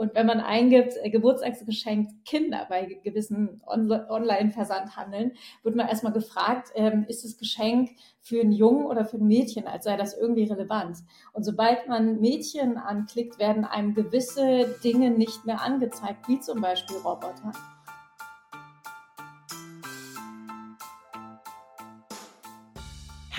Und wenn man eingibt, äh, Geburtstagsgeschenk Kinder bei gewissen On Online-Versandhandeln, wird man erstmal gefragt, ähm, ist das Geschenk für einen Jungen oder für ein Mädchen, als sei das irgendwie relevant. Und sobald man Mädchen anklickt, werden einem gewisse Dinge nicht mehr angezeigt, wie zum Beispiel Roboter.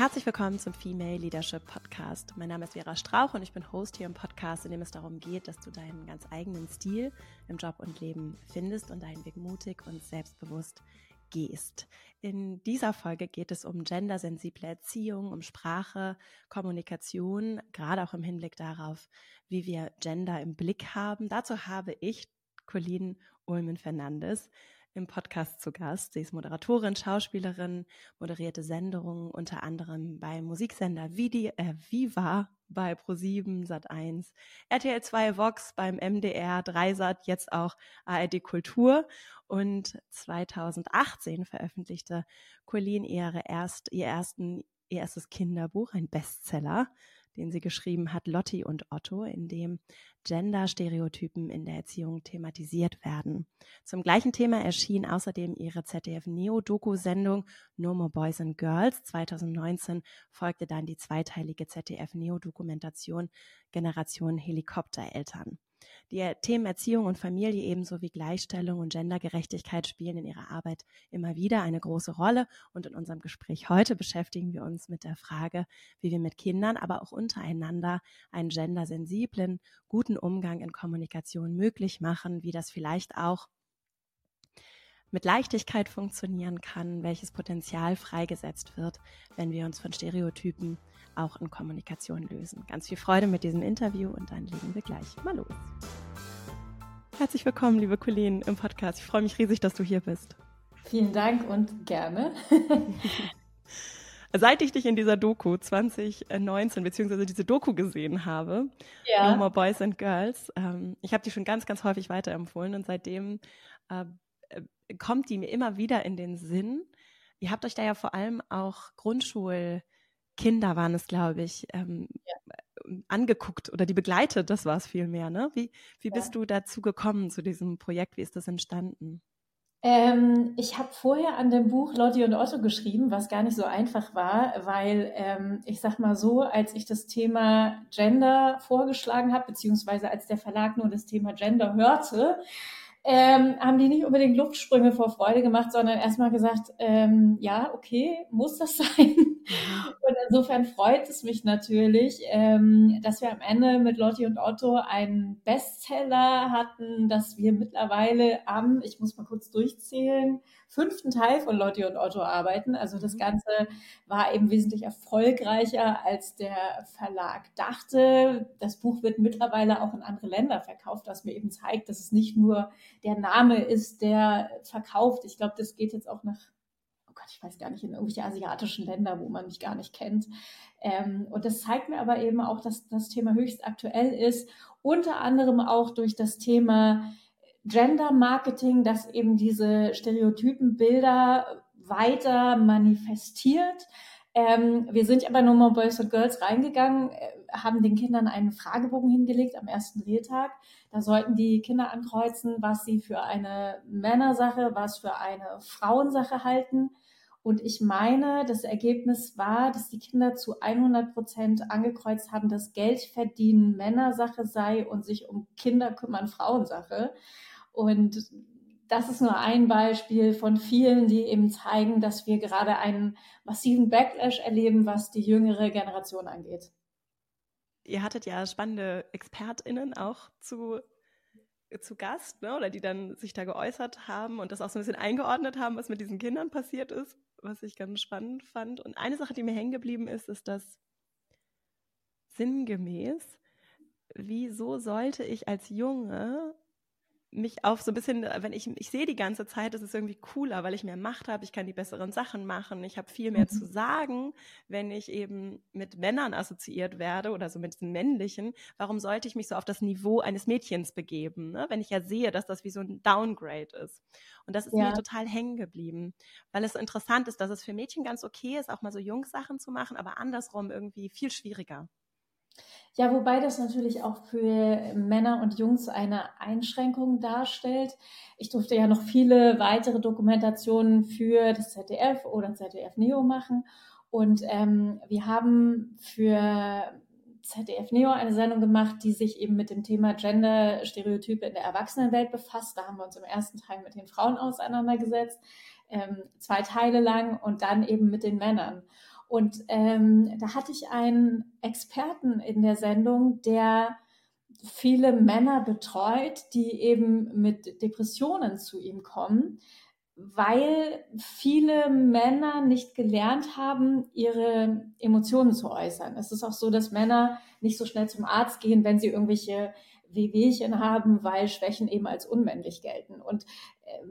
Herzlich willkommen zum Female Leadership Podcast. Mein Name ist Vera Strauch und ich bin Host hier im Podcast, in dem es darum geht, dass du deinen ganz eigenen Stil im Job und Leben findest und deinen Weg mutig und selbstbewusst gehst. In dieser Folge geht es um gendersensible Erziehung, um Sprache, Kommunikation, gerade auch im Hinblick darauf, wie wir Gender im Blick haben. Dazu habe ich Colleen Ulmen-Fernandes im Podcast zu Gast. Sie ist Moderatorin, Schauspielerin, moderierte Sendungen unter anderem beim Musiksender Vidi, äh, Viva bei Pro7, Sat1, RTL 2 Vox beim MDR, Dreisat, jetzt auch ARD Kultur. Und 2018 veröffentlichte Colleen ihre erst, ihr, ersten, ihr erstes Kinderbuch, ein Bestseller den sie geschrieben hat, Lotti und Otto, in dem Gender-Stereotypen in der Erziehung thematisiert werden. Zum gleichen Thema erschien außerdem ihre ZDF-Neo-Doku-Sendung No More Boys and Girls. 2019 folgte dann die zweiteilige ZDF-Neo-Dokumentation Generation Helikoptereltern. Die Themen Erziehung und Familie ebenso wie Gleichstellung und Gendergerechtigkeit spielen in ihrer Arbeit immer wieder eine große Rolle. Und in unserem Gespräch heute beschäftigen wir uns mit der Frage, wie wir mit Kindern, aber auch untereinander einen gendersensiblen, guten Umgang in Kommunikation möglich machen, wie das vielleicht auch mit Leichtigkeit funktionieren kann, welches Potenzial freigesetzt wird, wenn wir uns von Stereotypen auch in Kommunikation lösen. Ganz viel Freude mit diesem Interview und dann legen wir gleich mal los. Herzlich willkommen, liebe Colleen, im Podcast. Ich freue mich riesig, dass du hier bist. Vielen Dank und gerne. Seit ich dich in dieser Doku 2019 beziehungsweise diese Doku gesehen habe, ja. No More Boys and Girls, ähm, ich habe die schon ganz, ganz häufig weiterempfohlen und seitdem äh, äh, kommt die mir immer wieder in den Sinn. Ihr habt euch da ja vor allem auch Grundschul- Kinder waren es, glaube ich, ähm, ja. angeguckt oder die begleitet, das war es vielmehr. Ne? Wie, wie ja. bist du dazu gekommen, zu diesem Projekt? Wie ist das entstanden? Ähm, ich habe vorher an dem Buch Lotti und Otto geschrieben, was gar nicht so einfach war, weil ähm, ich sag mal so, als ich das Thema Gender vorgeschlagen habe, beziehungsweise als der Verlag nur das Thema Gender hörte, ähm, haben die nicht unbedingt Luftsprünge vor Freude gemacht, sondern erstmal gesagt, ähm, ja, okay, muss das sein? Mhm. Und insofern freut es mich natürlich, ähm, dass wir am Ende mit Lotti und Otto einen Bestseller hatten, dass wir mittlerweile am, ich muss mal kurz durchzählen, fünften Teil von Lotti und Otto arbeiten. Also das mhm. Ganze war eben wesentlich erfolgreicher, als der Verlag dachte. Das Buch wird mittlerweile auch in andere Länder verkauft, was mir eben zeigt, dass es nicht nur der Name ist, der verkauft. Ich glaube, das geht jetzt auch nach Gott, ich weiß gar nicht, in irgendwelche asiatischen Länder, wo man mich gar nicht kennt. Ähm, und das zeigt mir aber eben auch, dass das Thema höchst aktuell ist, unter anderem auch durch das Thema Gender Marketing, das eben diese Stereotypenbilder weiter manifestiert. Ähm, wir sind aber nur mal Boys und Girls reingegangen, äh, haben den Kindern einen Fragebogen hingelegt am ersten Drehtag. Da sollten die Kinder ankreuzen, was sie für eine Männersache, was für eine Frauensache halten. Und ich meine, das Ergebnis war, dass die Kinder zu 100 Prozent angekreuzt haben, dass Geld verdienen Männersache sei und sich um Kinder kümmern Frauensache. Und das ist nur ein Beispiel von vielen, die eben zeigen, dass wir gerade einen massiven Backlash erleben, was die jüngere Generation angeht. Ihr hattet ja spannende ExpertInnen auch zu, zu Gast, ne? oder die dann sich da geäußert haben und das auch so ein bisschen eingeordnet haben, was mit diesen Kindern passiert ist, was ich ganz spannend fand. Und eine Sache, die mir hängen geblieben ist, ist, dass sinngemäß, wieso sollte ich als Junge mich auf so ein bisschen, wenn ich, ich sehe die ganze Zeit, es ist irgendwie cooler, weil ich mehr Macht habe, ich kann die besseren Sachen machen, ich habe viel mehr mhm. zu sagen, wenn ich eben mit Männern assoziiert werde oder so mit diesen männlichen. Warum sollte ich mich so auf das Niveau eines Mädchens begeben, ne? wenn ich ja sehe, dass das wie so ein Downgrade ist? Und das ist ja. mir total hängen geblieben, weil es so interessant ist, dass es für Mädchen ganz okay ist, auch mal so Jungssachen zu machen, aber andersrum irgendwie viel schwieriger. Ja, wobei das natürlich auch für Männer und Jungs eine Einschränkung darstellt. Ich durfte ja noch viele weitere Dokumentationen für das ZDF oder ZDF Neo machen. Und ähm, wir haben für ZDF Neo eine Sendung gemacht, die sich eben mit dem Thema Gender-Stereotype in der Erwachsenenwelt befasst. Da haben wir uns im ersten Teil mit den Frauen auseinandergesetzt, ähm, zwei Teile lang und dann eben mit den Männern. Und ähm, da hatte ich einen Experten in der Sendung, der viele Männer betreut, die eben mit Depressionen zu ihm kommen, weil viele Männer nicht gelernt haben, ihre Emotionen zu äußern. Es ist auch so, dass Männer nicht so schnell zum Arzt gehen, wenn sie irgendwelche Wehwehchen haben, weil Schwächen eben als unmännlich gelten. Und äh,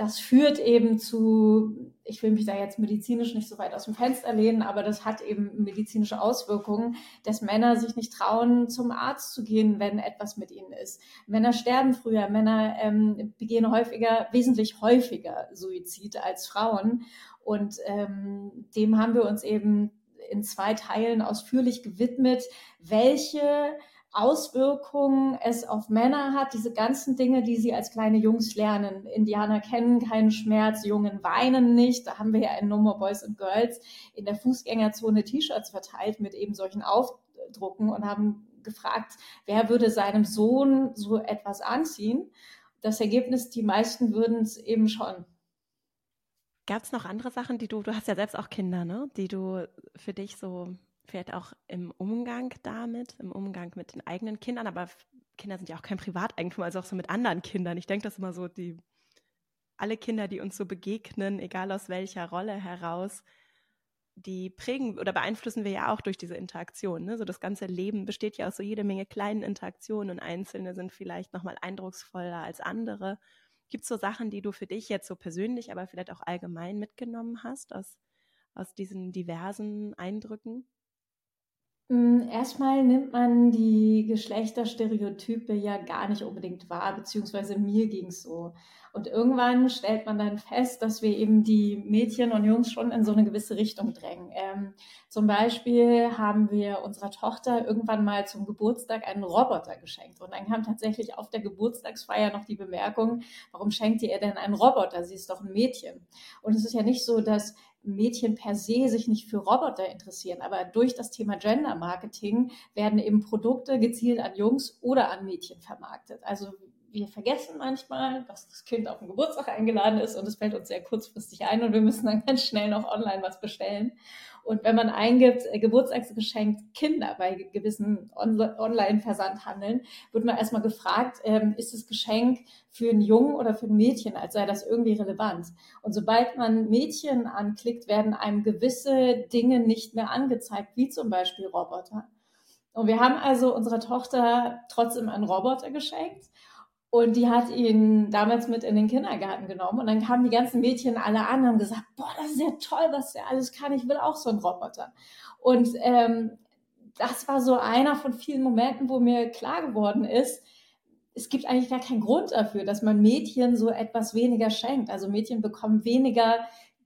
das führt eben zu, ich will mich da jetzt medizinisch nicht so weit aus dem Fenster lehnen, aber das hat eben medizinische Auswirkungen, dass Männer sich nicht trauen, zum Arzt zu gehen, wenn etwas mit ihnen ist. Männer sterben früher, Männer ähm, begehen häufiger, wesentlich häufiger Suizid als Frauen. Und ähm, dem haben wir uns eben in zwei Teilen ausführlich gewidmet, welche Auswirkungen es auf Männer hat, diese ganzen Dinge, die sie als kleine Jungs lernen. Indianer kennen keinen Schmerz, Jungen weinen nicht. Da haben wir ja in No More Boys and Girls in der Fußgängerzone T-Shirts verteilt mit eben solchen Aufdrucken und haben gefragt, wer würde seinem Sohn so etwas anziehen. Das Ergebnis, die meisten würden es eben schon. Gab es noch andere Sachen, die du, du hast ja selbst auch Kinder, ne? die du für dich so vielleicht auch im Umgang damit, im Umgang mit den eigenen Kindern, aber Kinder sind ja auch kein Privateigentum, also auch so mit anderen Kindern. Ich denke, das immer so, die alle Kinder, die uns so begegnen, egal aus welcher Rolle heraus, die prägen oder beeinflussen wir ja auch durch diese Interaktion. Ne? So das ganze Leben besteht ja aus so jede Menge kleinen Interaktionen und einzelne sind vielleicht nochmal eindrucksvoller als andere. Gibt es so Sachen, die du für dich jetzt so persönlich, aber vielleicht auch allgemein mitgenommen hast aus, aus diesen diversen Eindrücken? Hm, erstmal nimmt man die Geschlechterstereotype ja gar nicht unbedingt wahr, beziehungsweise mir ging es so. Und irgendwann stellt man dann fest, dass wir eben die Mädchen und Jungs schon in so eine gewisse Richtung drängen. Ähm, zum Beispiel haben wir unserer Tochter irgendwann mal zum Geburtstag einen Roboter geschenkt. Und dann kam tatsächlich auf der Geburtstagsfeier noch die Bemerkung, warum schenkt ihr denn einen Roboter? Sie ist doch ein Mädchen. Und es ist ja nicht so, dass Mädchen per se sich nicht für Roboter interessieren, aber durch das Thema Gender Marketing werden eben Produkte gezielt an Jungs oder an Mädchen vermarktet. Also wir vergessen manchmal, dass das Kind auf den Geburtstag eingeladen ist und es fällt uns sehr kurzfristig ein und wir müssen dann ganz schnell noch online was bestellen. Und wenn man eingibt, äh, Geburtstagsgeschenk Kinder bei gewissen On Online-Versandhandeln, wird man erstmal gefragt, ähm, ist das Geschenk für einen Jungen oder für ein Mädchen, als sei das irgendwie relevant. Und sobald man Mädchen anklickt, werden einem gewisse Dinge nicht mehr angezeigt, wie zum Beispiel Roboter. Und wir haben also unserer Tochter trotzdem einen Roboter geschenkt und die hat ihn damals mit in den Kindergarten genommen. Und dann kamen die ganzen Mädchen alle an und haben gesagt, boah, das ist ja toll, was der alles kann. Ich will auch so einen Roboter. Und ähm, das war so einer von vielen Momenten, wo mir klar geworden ist, es gibt eigentlich gar keinen Grund dafür, dass man Mädchen so etwas weniger schenkt. Also Mädchen bekommen weniger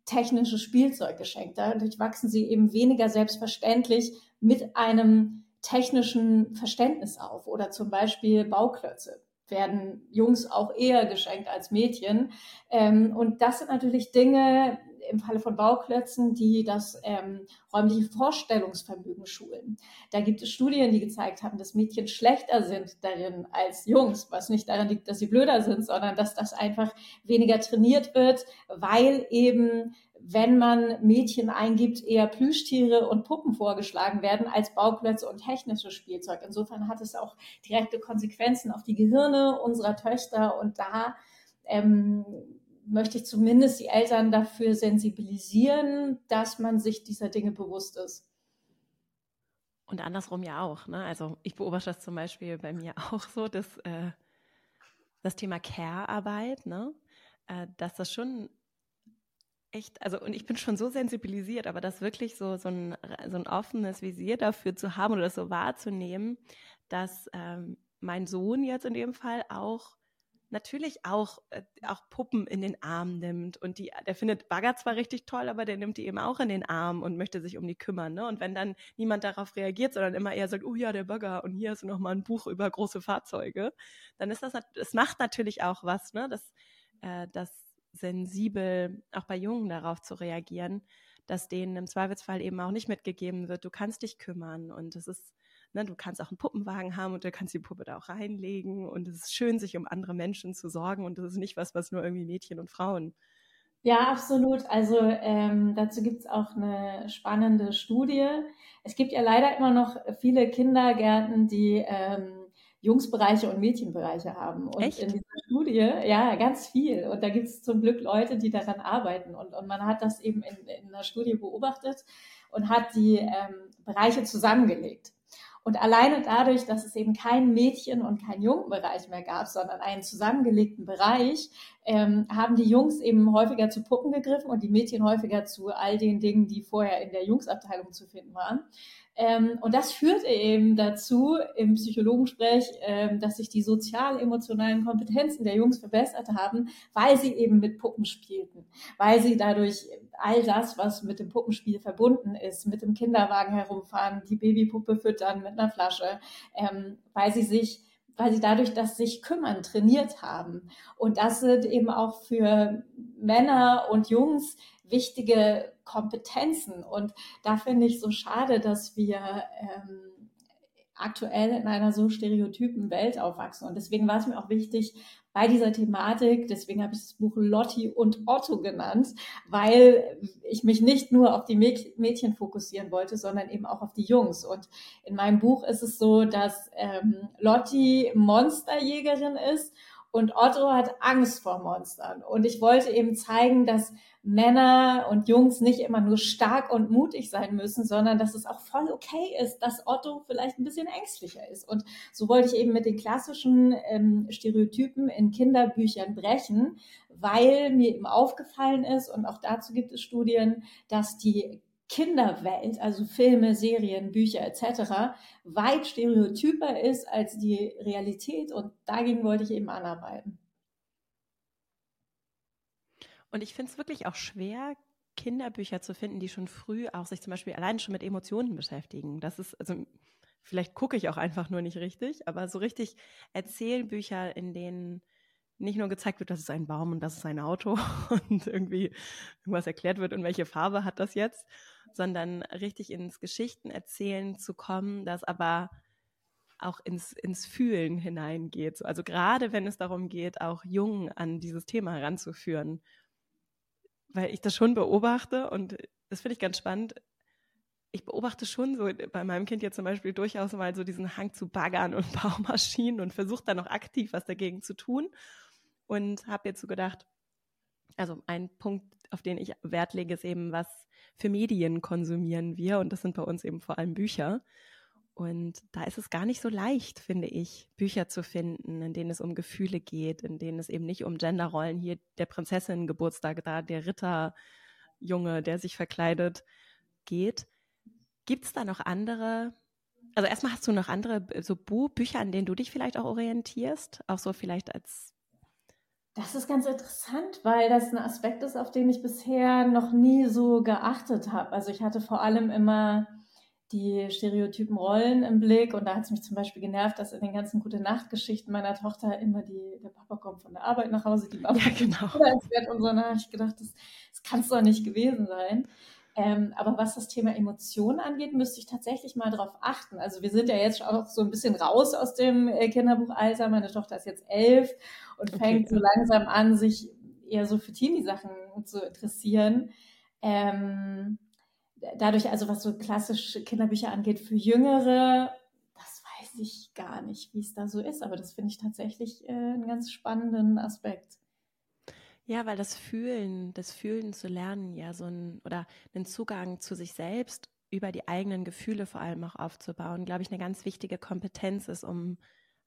technisches Spielzeug geschenkt. Dadurch wachsen sie eben weniger selbstverständlich mit einem technischen Verständnis auf oder zum Beispiel Bauklötze werden Jungs auch eher geschenkt als Mädchen. Ähm, und das sind natürlich Dinge im Falle von Bauklötzen, die das ähm, räumliche Vorstellungsvermögen schulen. Da gibt es Studien, die gezeigt haben, dass Mädchen schlechter sind darin als Jungs, was nicht daran liegt, dass sie blöder sind, sondern dass das einfach weniger trainiert wird, weil eben wenn man Mädchen eingibt, eher Plüschtiere und Puppen vorgeschlagen werden als Bauklötze und technisches Spielzeug. Insofern hat es auch direkte Konsequenzen auf die Gehirne unserer Töchter und da ähm, möchte ich zumindest die Eltern dafür sensibilisieren, dass man sich dieser Dinge bewusst ist. Und andersrum ja auch. Ne? Also ich beobachte das zum Beispiel bei mir auch so, dass äh, das Thema Care-Arbeit, ne? Äh, dass das schon echt, also und ich bin schon so sensibilisiert, aber das wirklich so, so, ein, so ein offenes Visier dafür zu haben oder das so wahrzunehmen, dass ähm, mein Sohn jetzt in dem Fall auch natürlich auch, äh, auch Puppen in den Arm nimmt. Und die, der findet Bagger zwar richtig toll, aber der nimmt die eben auch in den Arm und möchte sich um die kümmern. Ne? Und wenn dann niemand darauf reagiert, sondern immer eher sagt, oh ja, der Bagger und hier ist noch mal ein Buch über große Fahrzeuge, dann ist das, das macht natürlich auch was, ne? Das, äh, das sensibel auch bei Jungen darauf zu reagieren, dass denen im Zweifelsfall eben auch nicht mitgegeben wird, du kannst dich kümmern und es ist Ne, du kannst auch einen Puppenwagen haben und du kannst die Puppe da auch reinlegen. Und es ist schön, sich um andere Menschen zu sorgen. Und das ist nicht was, was nur irgendwie Mädchen und Frauen. Ja, absolut. Also ähm, dazu gibt es auch eine spannende Studie. Es gibt ja leider immer noch viele Kindergärten, die ähm, Jungsbereiche und Mädchenbereiche haben. Und Echt? in dieser Studie, ja, ganz viel. Und da gibt es zum Glück Leute, die daran arbeiten. Und, und man hat das eben in, in einer Studie beobachtet und hat die ähm, Bereiche zusammengelegt. Und alleine dadurch, dass es eben keinen Mädchen- und keinen Jungenbereich mehr gab, sondern einen zusammengelegten Bereich, ähm, haben die Jungs eben häufiger zu Puppen gegriffen und die Mädchen häufiger zu all den Dingen, die vorher in der Jungsabteilung zu finden waren. Ähm, und das führt eben dazu im Psychologensprech, ähm, dass sich die sozial-emotionalen Kompetenzen der Jungs verbessert haben, weil sie eben mit Puppen spielten, weil sie dadurch all das, was mit dem Puppenspiel verbunden ist, mit dem Kinderwagen herumfahren, die Babypuppe füttern mit einer Flasche, ähm, weil sie sich weil sie dadurch das sich kümmern trainiert haben. Und das sind eben auch für Männer und Jungs wichtige Kompetenzen. Und da finde ich so schade, dass wir ähm, aktuell in einer so stereotypen Welt aufwachsen. Und deswegen war es mir auch wichtig, bei dieser Thematik, deswegen habe ich das Buch Lotti und Otto genannt, weil ich mich nicht nur auf die Mädchen fokussieren wollte, sondern eben auch auf die Jungs. Und in meinem Buch ist es so, dass ähm, Lotti Monsterjägerin ist und Otto hat Angst vor Monstern. Und ich wollte eben zeigen, dass Männer und Jungs nicht immer nur stark und mutig sein müssen, sondern dass es auch voll okay ist, dass Otto vielleicht ein bisschen ängstlicher ist. Und so wollte ich eben mit den klassischen ähm, Stereotypen in Kinderbüchern brechen, weil mir eben aufgefallen ist, und auch dazu gibt es Studien, dass die Kinderwelt, also Filme, Serien, Bücher etc., weit stereotyper ist als die Realität und dagegen wollte ich eben anarbeiten. Und ich finde es wirklich auch schwer, Kinderbücher zu finden, die schon früh auch sich zum Beispiel allein schon mit Emotionen beschäftigen. Das ist, also vielleicht gucke ich auch einfach nur nicht richtig, aber so richtig Erzählbücher, in denen nicht nur gezeigt wird, das ist ein Baum und das ist ein Auto und irgendwie irgendwas erklärt wird und welche Farbe hat das jetzt, sondern richtig ins Geschichtenerzählen zu kommen, das aber auch ins, ins Fühlen hineingeht. Also gerade wenn es darum geht, auch Jungen an dieses Thema heranzuführen, weil ich das schon beobachte und das finde ich ganz spannend. Ich beobachte schon so bei meinem Kind jetzt zum Beispiel durchaus mal so diesen Hang zu Baggern und Baumaschinen und versucht dann noch aktiv was dagegen zu tun und habe jetzt so gedacht, also ein Punkt, auf den ich Wert lege, ist eben, was für Medien konsumieren wir und das sind bei uns eben vor allem Bücher. Und da ist es gar nicht so leicht, finde ich, Bücher zu finden, in denen es um Gefühle geht, in denen es eben nicht um Genderrollen, hier der Prinzessin Geburtstag, da der Ritterjunge, der sich verkleidet, geht. Gibt es da noch andere, also erstmal hast du noch andere so Bücher, an denen du dich vielleicht auch orientierst, auch so vielleicht als das ist ganz interessant, weil das ein Aspekt ist, auf den ich bisher noch nie so geachtet habe. Also ich hatte vor allem immer die stereotypen Rollen im Blick und da hat es mich zum Beispiel genervt, dass in den ganzen gute Nacht-Geschichten meiner Tochter immer die, der Papa kommt von der Arbeit nach Hause, die Mama ja, genau. ins Bett und so. Da habe ich gedacht, das, das kann es doch nicht gewesen sein. Ähm, aber was das Thema Emotionen angeht, müsste ich tatsächlich mal darauf achten. Also wir sind ja jetzt auch so ein bisschen raus aus dem äh, Kinderbuchalter. Meine Tochter ist jetzt elf und okay. fängt so langsam an, sich eher so für Teenie-Sachen zu interessieren. Ähm, dadurch, also was so klassische Kinderbücher angeht, für Jüngere, das weiß ich gar nicht, wie es da so ist. Aber das finde ich tatsächlich äh, einen ganz spannenden Aspekt. Ja, weil das Fühlen, das Fühlen zu lernen, ja, so ein, oder einen Zugang zu sich selbst über die eigenen Gefühle vor allem auch aufzubauen, glaube ich, eine ganz wichtige Kompetenz ist, um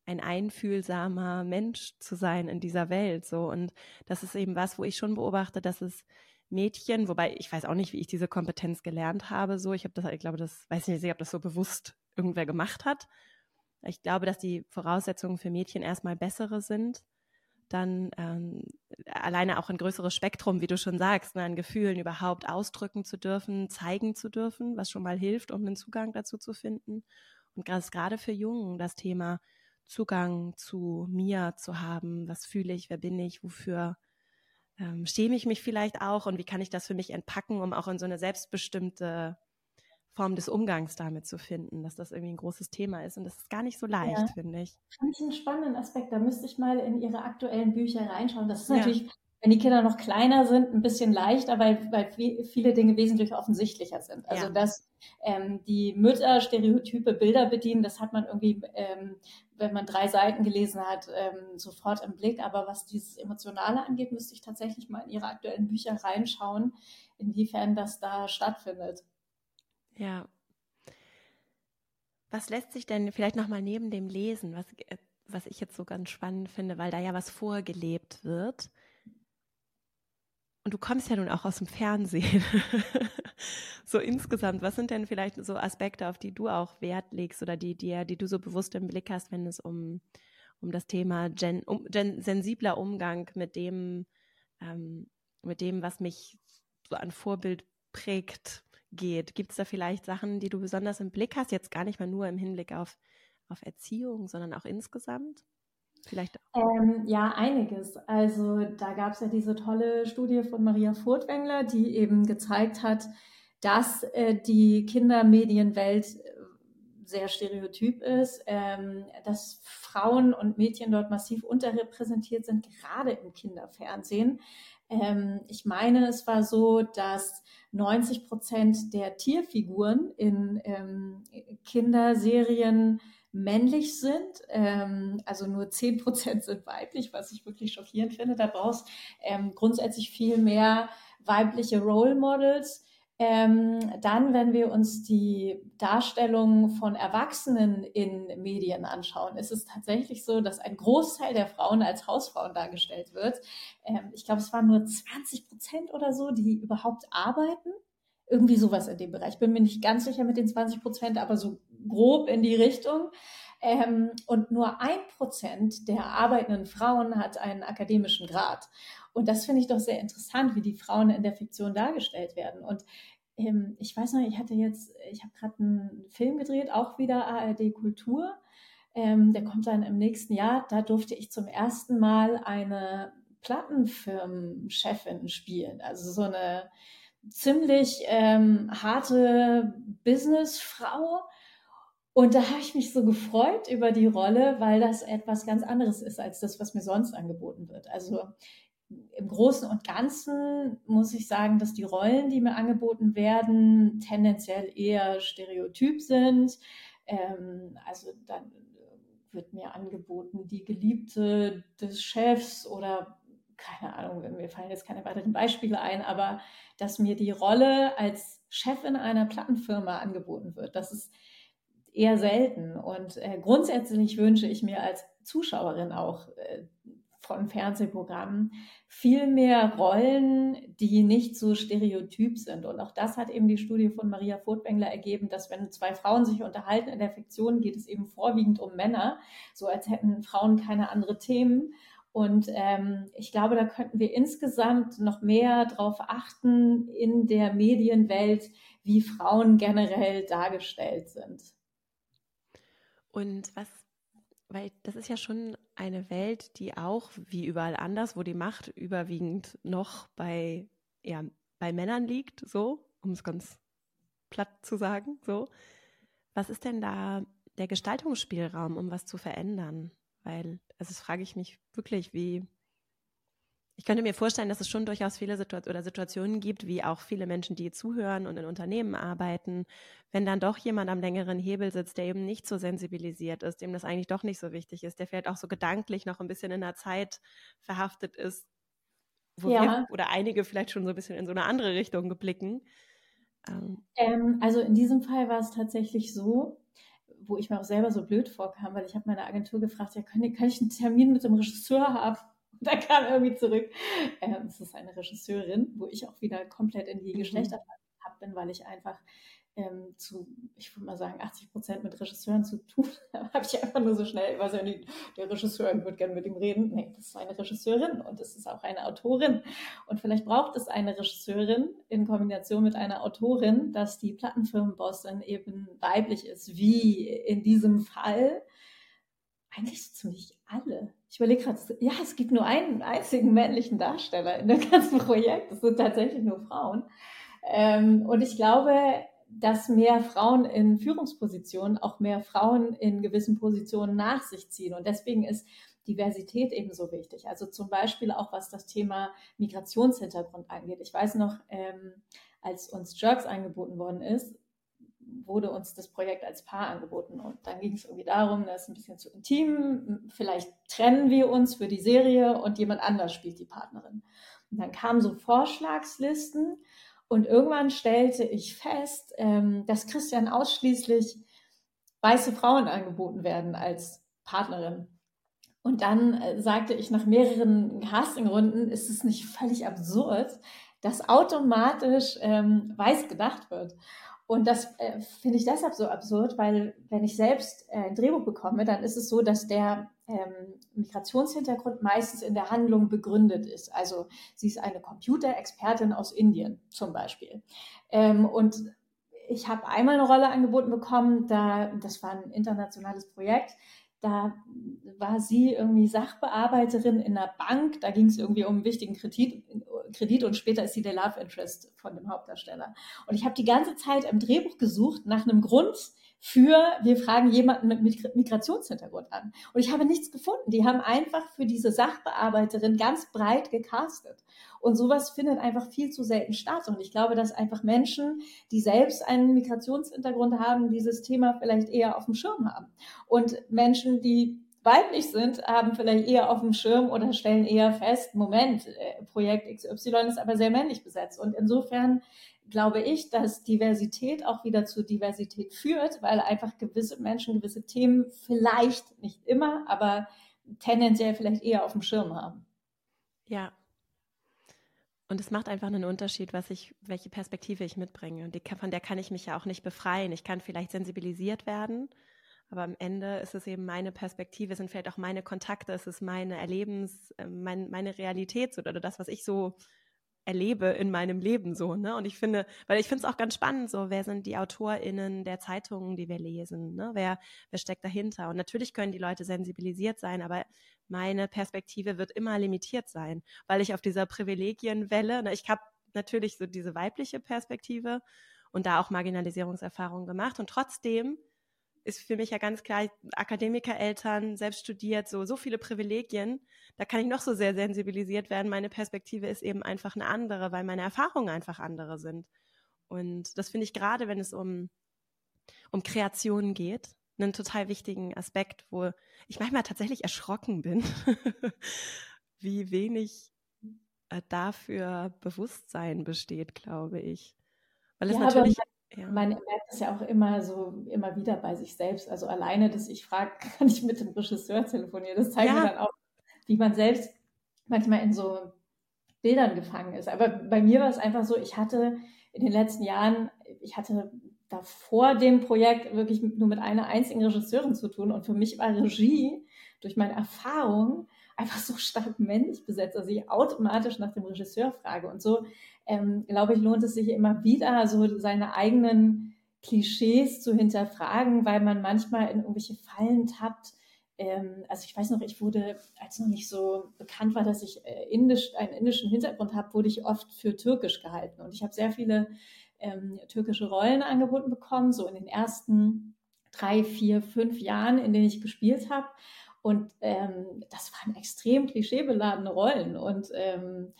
ein einfühlsamer Mensch zu sein in dieser Welt. So. Und das ist eben was, wo ich schon beobachte, dass es Mädchen, wobei ich weiß auch nicht, wie ich diese Kompetenz gelernt habe. So, ich habe das, ich glaube, das weiß nicht, ob das so bewusst irgendwer gemacht hat. Ich glaube, dass die Voraussetzungen für Mädchen erstmal bessere sind. Dann ähm, alleine auch ein größeres Spektrum, wie du schon sagst, ne, an Gefühlen überhaupt ausdrücken zu dürfen, zeigen zu dürfen, was schon mal hilft, um einen Zugang dazu zu finden. Und gerade für Jungen das Thema Zugang zu mir zu haben. Was fühle ich? Wer bin ich? Wofür ähm, schäme ich mich vielleicht auch? Und wie kann ich das für mich entpacken, um auch in so eine selbstbestimmte Form des Umgangs damit zu finden, dass das irgendwie ein großes Thema ist. Und das ist gar nicht so leicht, ja. finde ich. Ich einen spannenden Aspekt. Da müsste ich mal in Ihre aktuellen Bücher reinschauen. Das ist ja. natürlich wenn die Kinder noch kleiner sind, ein bisschen leichter, weil, weil viele Dinge wesentlich offensichtlicher sind. Also ja. dass ähm, die Mütter stereotype Bilder bedienen, das hat man irgendwie, ähm, wenn man drei Seiten gelesen hat, ähm, sofort im Blick. Aber was dieses Emotionale angeht, müsste ich tatsächlich mal in ihre aktuellen Bücher reinschauen, inwiefern das da stattfindet. Ja. Was lässt sich denn vielleicht nochmal neben dem Lesen, was, äh, was ich jetzt so ganz spannend finde, weil da ja was vorgelebt wird, und du kommst ja nun auch aus dem Fernsehen. so insgesamt, was sind denn vielleicht so Aspekte, auf die du auch Wert legst oder die, die, die du so bewusst im Blick hast, wenn es um, um das Thema gen, um, gen, sensibler Umgang mit dem, ähm, mit dem, was mich so an Vorbild prägt, geht? Gibt es da vielleicht Sachen, die du besonders im Blick hast? Jetzt gar nicht mal nur im Hinblick auf, auf Erziehung, sondern auch insgesamt? Vielleicht ähm, ja, einiges. Also da gab es ja diese tolle Studie von Maria Furtwängler, die eben gezeigt hat, dass äh, die Kindermedienwelt äh, sehr stereotyp ist, ähm, dass Frauen und Mädchen dort massiv unterrepräsentiert sind, gerade im Kinderfernsehen. Ähm, ich meine, es war so, dass 90 Prozent der Tierfiguren in ähm, Kinderserien männlich sind, ähm, also nur 10 Prozent sind weiblich, was ich wirklich schockierend finde. Da brauchst ähm, grundsätzlich viel mehr weibliche Role Models. Ähm, dann, wenn wir uns die Darstellung von Erwachsenen in Medien anschauen, ist es tatsächlich so, dass ein Großteil der Frauen als Hausfrauen dargestellt wird. Ähm, ich glaube, es waren nur 20 Prozent oder so, die überhaupt arbeiten. Irgendwie sowas in dem Bereich. Bin mir nicht ganz sicher mit den 20 Prozent, aber so grob in die Richtung. Ähm, und nur ein Prozent der arbeitenden Frauen hat einen akademischen Grad. Und das finde ich doch sehr interessant, wie die Frauen in der Fiktion dargestellt werden. Und ähm, ich weiß noch, ich hatte jetzt, ich habe gerade einen Film gedreht, auch wieder ARD Kultur. Ähm, der kommt dann im nächsten Jahr. Da durfte ich zum ersten Mal eine Plattenfirmenchefin spielen. Also so eine ziemlich ähm, harte Businessfrau, und da habe ich mich so gefreut über die Rolle, weil das etwas ganz anderes ist als das, was mir sonst angeboten wird. Also im Großen und Ganzen muss ich sagen, dass die Rollen, die mir angeboten werden, tendenziell eher stereotyp sind. Ähm, also dann wird mir angeboten, die Geliebte des Chefs oder keine Ahnung, mir fallen jetzt keine weiteren Beispiele ein, aber dass mir die Rolle als Chefin einer Plattenfirma angeboten wird, das ist eher selten. Und äh, grundsätzlich wünsche ich mir als Zuschauerin auch äh, von Fernsehprogrammen viel mehr Rollen, die nicht so stereotyp sind. Und auch das hat eben die Studie von Maria Furtwängler ergeben, dass wenn zwei Frauen sich unterhalten in der Fiktion, geht es eben vorwiegend um Männer, so als hätten Frauen keine andere Themen. Und ähm, ich glaube, da könnten wir insgesamt noch mehr darauf achten in der Medienwelt, wie Frauen generell dargestellt sind. Und was, weil das ist ja schon eine Welt, die auch, wie überall anders, wo die Macht überwiegend noch bei, ja, bei Männern liegt, so, um es ganz platt zu sagen, so. Was ist denn da der Gestaltungsspielraum, um was zu verändern? Weil, also das frage ich mich wirklich, wie, ich könnte mir vorstellen, dass es schon durchaus viele Situ oder Situationen gibt, wie auch viele Menschen, die zuhören und in Unternehmen arbeiten, wenn dann doch jemand am längeren Hebel sitzt, der eben nicht so sensibilisiert ist, dem das eigentlich doch nicht so wichtig ist, der vielleicht auch so gedanklich noch ein bisschen in der Zeit verhaftet ist, wo ja. wir oder einige vielleicht schon so ein bisschen in so eine andere Richtung blicken. Ähm. ähm, also in diesem Fall war es tatsächlich so, wo ich mir auch selber so blöd vorkam, weil ich habe meine Agentur gefragt, ja, kann, kann ich einen Termin mit dem Regisseur haben? da kam irgendwie zurück, äh, es ist eine Regisseurin, wo ich auch wieder komplett in die mhm. Geschlechter bin, weil ich einfach ähm, zu, ich würde mal sagen, 80 Prozent mit Regisseuren zu tun. Da habe ich einfach nur so schnell, weiß ja nicht, der Regisseur würde gerne mit ihm reden. Nee, das ist eine Regisseurin und es ist auch eine Autorin. Und vielleicht braucht es eine Regisseurin in Kombination mit einer Autorin, dass die Plattenfirmenbossin eben weiblich ist, wie in diesem Fall eigentlich so ziemlich alle. Ich überlege gerade, ja, es gibt nur einen einzigen männlichen Darsteller in dem ganzen Projekt. Das sind tatsächlich nur Frauen. Ähm, und ich glaube, dass mehr Frauen in Führungspositionen auch mehr Frauen in gewissen Positionen nach sich ziehen. Und deswegen ist Diversität ebenso wichtig. Also zum Beispiel auch was das Thema Migrationshintergrund angeht. Ich weiß noch, ähm, als uns Jerks angeboten worden ist, wurde uns das Projekt als Paar angeboten. Und dann ging es irgendwie darum, das ist ein bisschen zu intim, vielleicht trennen wir uns für die Serie und jemand anders spielt die Partnerin. Und dann kamen so Vorschlagslisten und irgendwann stellte ich fest, ähm, dass Christian ausschließlich weiße Frauen angeboten werden als Partnerin. Und dann äh, sagte ich nach mehreren Castingrunden, ist es nicht völlig absurd, dass automatisch ähm, weiß gedacht wird. Und das äh, finde ich deshalb so absurd, weil wenn ich selbst äh, ein Drehbuch bekomme, dann ist es so, dass der ähm, Migrationshintergrund meistens in der Handlung begründet ist. Also sie ist eine Computerexpertin aus Indien zum Beispiel. Ähm, und ich habe einmal eine Rolle angeboten bekommen, da, das war ein internationales Projekt, da war sie irgendwie Sachbearbeiterin in einer Bank. Da ging es irgendwie um einen wichtigen Kredit, Kredit und später ist sie der Love Interest von dem Hauptdarsteller. Und ich habe die ganze Zeit im Drehbuch gesucht nach einem Grund, für, wir fragen jemanden mit Migrationshintergrund an. Und ich habe nichts gefunden. Die haben einfach für diese Sachbearbeiterin ganz breit gecastet. Und sowas findet einfach viel zu selten statt. Und ich glaube, dass einfach Menschen, die selbst einen Migrationshintergrund haben, dieses Thema vielleicht eher auf dem Schirm haben. Und Menschen, die weiblich sind, haben vielleicht eher auf dem Schirm oder stellen eher fest, Moment, äh, Projekt XY ist aber sehr männlich besetzt. Und insofern glaube ich, dass Diversität auch wieder zu Diversität führt, weil einfach gewisse Menschen gewisse Themen vielleicht nicht immer, aber tendenziell vielleicht eher auf dem Schirm haben. Ja. Und es macht einfach einen Unterschied, was ich, welche Perspektive ich mitbringe. Und die, von der kann ich mich ja auch nicht befreien. Ich kann vielleicht sensibilisiert werden, aber am Ende ist es eben meine Perspektive, es sind vielleicht auch meine Kontakte, es ist meine Erlebens, äh, mein, meine Realität oder das, was ich so erlebe in meinem Leben so, ne? Und ich finde, weil ich finde es auch ganz spannend, so, wer sind die AutorInnen der Zeitungen, die wir lesen, ne? Wer, wer steckt dahinter? Und natürlich können die Leute sensibilisiert sein, aber meine Perspektive wird immer limitiert sein, weil ich auf dieser Privilegienwelle, ne, ich habe natürlich so diese weibliche Perspektive und da auch Marginalisierungserfahrungen gemacht und trotzdem ist für mich ja ganz klar, Akademikereltern, selbst studiert, so, so viele Privilegien. Da kann ich noch so sehr sensibilisiert werden. Meine Perspektive ist eben einfach eine andere, weil meine Erfahrungen einfach andere sind. Und das finde ich gerade, wenn es um, um Kreation geht, einen total wichtigen Aspekt, wo ich manchmal tatsächlich erschrocken bin, wie wenig äh, dafür Bewusstsein besteht, glaube ich. Weil es ja, natürlich ja. Man merkt es ja auch immer so, immer wieder bei sich selbst. Also alleine, dass ich frage, kann ich mit dem Regisseur telefonieren? Das zeigt ja. mir dann auch, wie man selbst manchmal in so Bildern gefangen ist. Aber bei mir war es einfach so, ich hatte in den letzten Jahren, ich hatte da vor dem Projekt wirklich nur mit einer einzigen Regisseurin zu tun. Und für mich war Regie durch meine Erfahrung einfach so stark männlich besetzt, dass ich automatisch nach dem Regisseur frage. Und so ähm, glaube ich, lohnt es sich immer wieder, so seine eigenen Klischees zu hinterfragen, weil man manchmal in irgendwelche Fallen tappt. Ähm, also ich weiß noch, ich wurde, als noch nicht so bekannt war, dass ich äh, indisch, einen indischen Hintergrund habe, wurde ich oft für türkisch gehalten. Und ich habe sehr viele ähm, türkische Rollen angeboten bekommen, so in den ersten drei, vier, fünf Jahren, in denen ich gespielt habe. Und ähm, das waren extrem klischeebeladene Rollen. Und ähm,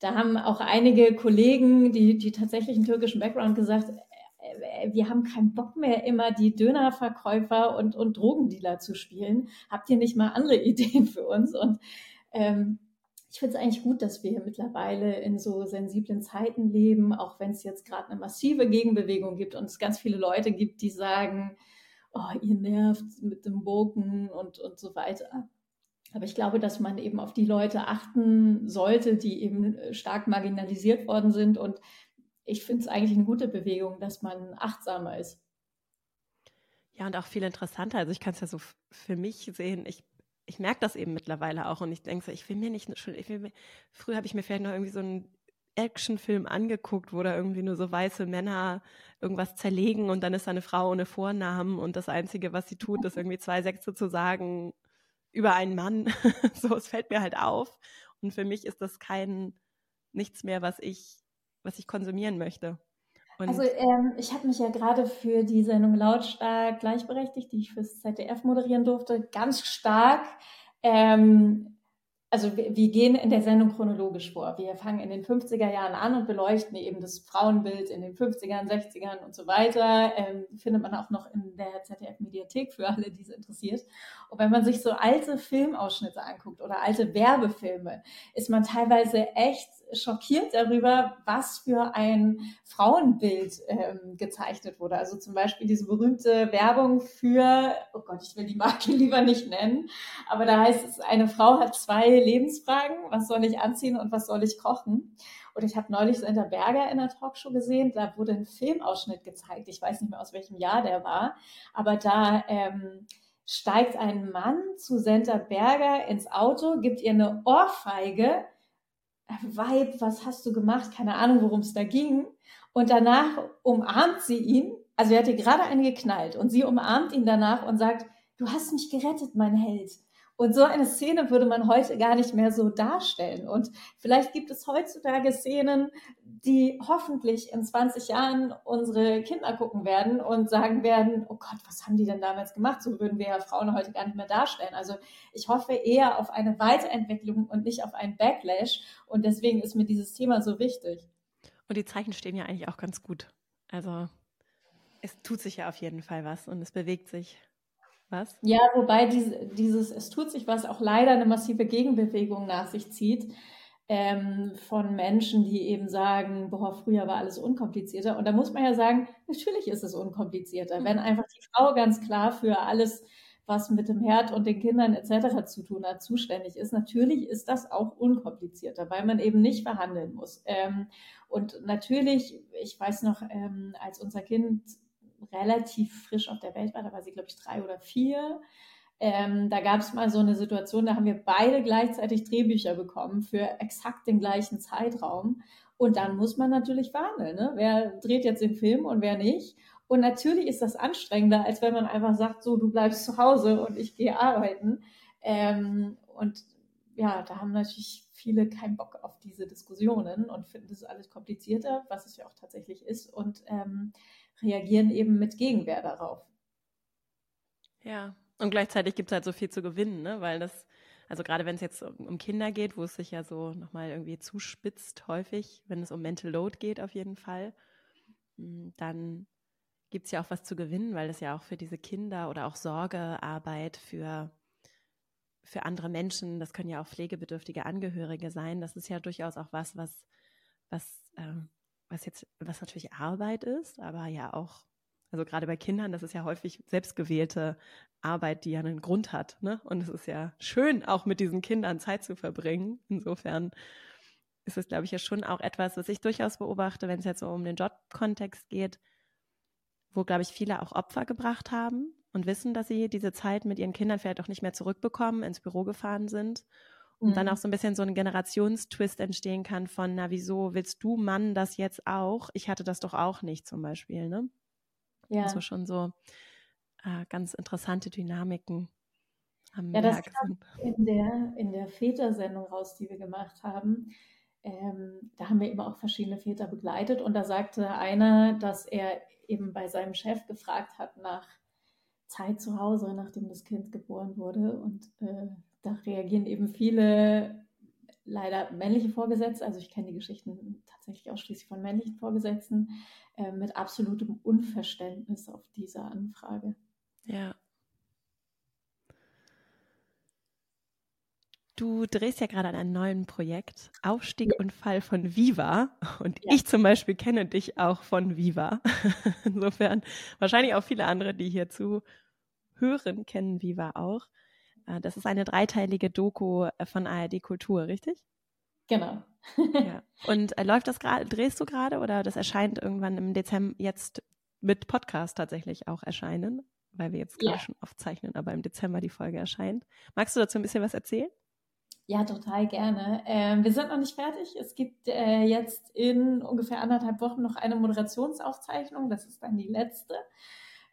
da haben auch einige Kollegen, die, die tatsächlich einen türkischen Background gesagt, äh, äh, wir haben keinen Bock mehr, immer die Dönerverkäufer und, und Drogendealer zu spielen. Habt ihr nicht mal andere Ideen für uns? Und ähm, ich finde es eigentlich gut, dass wir mittlerweile in so sensiblen Zeiten leben, auch wenn es jetzt gerade eine massive Gegenbewegung gibt und es ganz viele Leute gibt, die sagen, oh, ihr nervt mit dem Bogen und, und so weiter. Aber ich glaube, dass man eben auf die Leute achten sollte, die eben äh, stark marginalisiert worden sind. Und ich finde es eigentlich eine gute Bewegung, dass man achtsamer ist. Ja, und auch viel interessanter. Also ich kann es ja so für mich sehen. Ich, ich merke das eben mittlerweile auch und ich denke so, ich will mir nicht ich will mir, früher habe ich mir vielleicht noch irgendwie so einen Actionfilm angeguckt, wo da irgendwie nur so weiße Männer irgendwas zerlegen und dann ist da eine Frau ohne Vornamen und das Einzige, was sie tut, ist irgendwie zwei Sätze zu sagen über einen Mann. so, es fällt mir halt auf. Und für mich ist das kein nichts mehr, was ich, was ich konsumieren möchte. Und also ähm, ich habe mich ja gerade für die Sendung Lautstark gleichberechtigt, die ich fürs ZDF moderieren durfte, ganz stark ähm, also wir, gehen in der Sendung chronologisch vor. Wir fangen in den 50er Jahren an und beleuchten eben das Frauenbild in den 50ern, 60ern und so weiter. Ähm, findet man auch noch in der ZDF-Mediathek für alle, die es interessiert. Und wenn man sich so alte Filmausschnitte anguckt oder alte Werbefilme, ist man teilweise echt schockiert darüber, was für ein Frauenbild ähm, gezeichnet wurde. Also zum Beispiel diese berühmte Werbung für, oh Gott, ich will die Marke lieber nicht nennen, aber da heißt es, eine Frau hat zwei Lebensfragen, was soll ich anziehen und was soll ich kochen? Und ich habe neulich Senta Berger in der Talkshow gesehen, da wurde ein Filmausschnitt gezeigt, ich weiß nicht mehr aus welchem Jahr der war, aber da ähm, steigt ein Mann zu Senta Berger ins Auto, gibt ihr eine Ohrfeige Weib, was hast du gemacht? Keine Ahnung, worum es da ging. Und danach umarmt sie ihn. Also er hatte gerade einen geknallt und sie umarmt ihn danach und sagt, du hast mich gerettet, mein Held. Und so eine Szene würde man heute gar nicht mehr so darstellen. Und vielleicht gibt es heutzutage Szenen, die hoffentlich in 20 Jahren unsere Kinder gucken werden und sagen werden, oh Gott, was haben die denn damals gemacht? So würden wir ja Frauen heute gar nicht mehr darstellen. Also ich hoffe eher auf eine Weiterentwicklung und nicht auf einen Backlash. Und deswegen ist mir dieses Thema so wichtig. Und die Zeichen stehen ja eigentlich auch ganz gut. Also es tut sich ja auf jeden Fall was und es bewegt sich. Was? Ja, wobei diese, dieses, es tut sich was auch leider eine massive Gegenbewegung nach sich zieht ähm, von Menschen, die eben sagen, boah, früher war alles unkomplizierter. Und da muss man ja sagen, natürlich ist es unkomplizierter. Mhm. Wenn einfach die Frau ganz klar für alles, was mit dem Herd und den Kindern etc. zu tun hat, zuständig ist, natürlich ist das auch unkomplizierter, weil man eben nicht verhandeln muss. Ähm, und natürlich, ich weiß noch, ähm, als unser Kind relativ frisch auf der Welt war, da war sie, glaube ich, drei oder vier. Ähm, da gab es mal so eine Situation, da haben wir beide gleichzeitig Drehbücher bekommen für exakt den gleichen Zeitraum. Und dann muss man natürlich verhandeln. Ne? Wer dreht jetzt den Film und wer nicht? Und natürlich ist das anstrengender, als wenn man einfach sagt, so, du bleibst zu Hause und ich gehe arbeiten. Ähm, und ja, da haben natürlich viele keinen Bock auf diese Diskussionen und finden das alles komplizierter, was es ja auch tatsächlich ist. Und ähm, reagieren eben mit Gegenwehr darauf. Ja, und gleichzeitig gibt es halt so viel zu gewinnen, ne? weil das, also gerade wenn es jetzt um Kinder geht, wo es sich ja so nochmal irgendwie zuspitzt häufig, wenn es um Mental Load geht auf jeden Fall, hm, dann gibt es ja auch was zu gewinnen, weil das ja auch für diese Kinder oder auch Sorgearbeit für, für andere Menschen, das können ja auch pflegebedürftige Angehörige sein, das ist ja durchaus auch was, was, was ähm, was jetzt, was natürlich Arbeit ist, aber ja auch, also gerade bei Kindern, das ist ja häufig selbstgewählte Arbeit, die ja einen Grund hat. Ne? Und es ist ja schön, auch mit diesen Kindern Zeit zu verbringen. Insofern ist es, glaube ich, ja schon auch etwas, was ich durchaus beobachte, wenn es jetzt so um den Jobkontext geht, wo, glaube ich, viele auch Opfer gebracht haben und wissen, dass sie diese Zeit mit ihren Kindern vielleicht auch nicht mehr zurückbekommen, ins Büro gefahren sind und mhm. dann auch so ein bisschen so ein Generationstwist entstehen kann von, na, wieso willst du Mann das jetzt auch? Ich hatte das doch auch nicht zum Beispiel, ne? Ja. Also schon so äh, ganz interessante Dynamiken am ja, das sind. In der, in der Väter-Sendung raus, die wir gemacht haben. Ähm, da haben wir eben auch verschiedene Väter begleitet und da sagte einer, dass er eben bei seinem Chef gefragt hat nach Zeit zu Hause, nachdem das Kind geboren wurde und äh, da reagieren eben viele leider männliche Vorgesetzte, also ich kenne die Geschichten tatsächlich ausschließlich von männlichen Vorgesetzten, äh, mit absolutem Unverständnis auf diese Anfrage. Ja. Du drehst ja gerade an einem neuen Projekt, Aufstieg ja. und Fall von Viva. Und ja. ich zum Beispiel kenne dich auch von Viva. Insofern wahrscheinlich auch viele andere, die hier zuhören hören, kennen Viva auch. Äh, das ist eine dreiteilige Doku äh, von ARD Kultur, richtig? Genau. ja. Und äh, läuft das gerade, drehst du gerade oder das erscheint irgendwann im Dezember jetzt mit Podcast tatsächlich auch erscheinen, weil wir jetzt gerade ja. schon aufzeichnen, aber im Dezember die Folge erscheint. Magst du dazu ein bisschen was erzählen? Ja, total gerne. Ähm, wir sind noch nicht fertig. Es gibt äh, jetzt in ungefähr anderthalb Wochen noch eine Moderationsaufzeichnung. Das ist dann die letzte.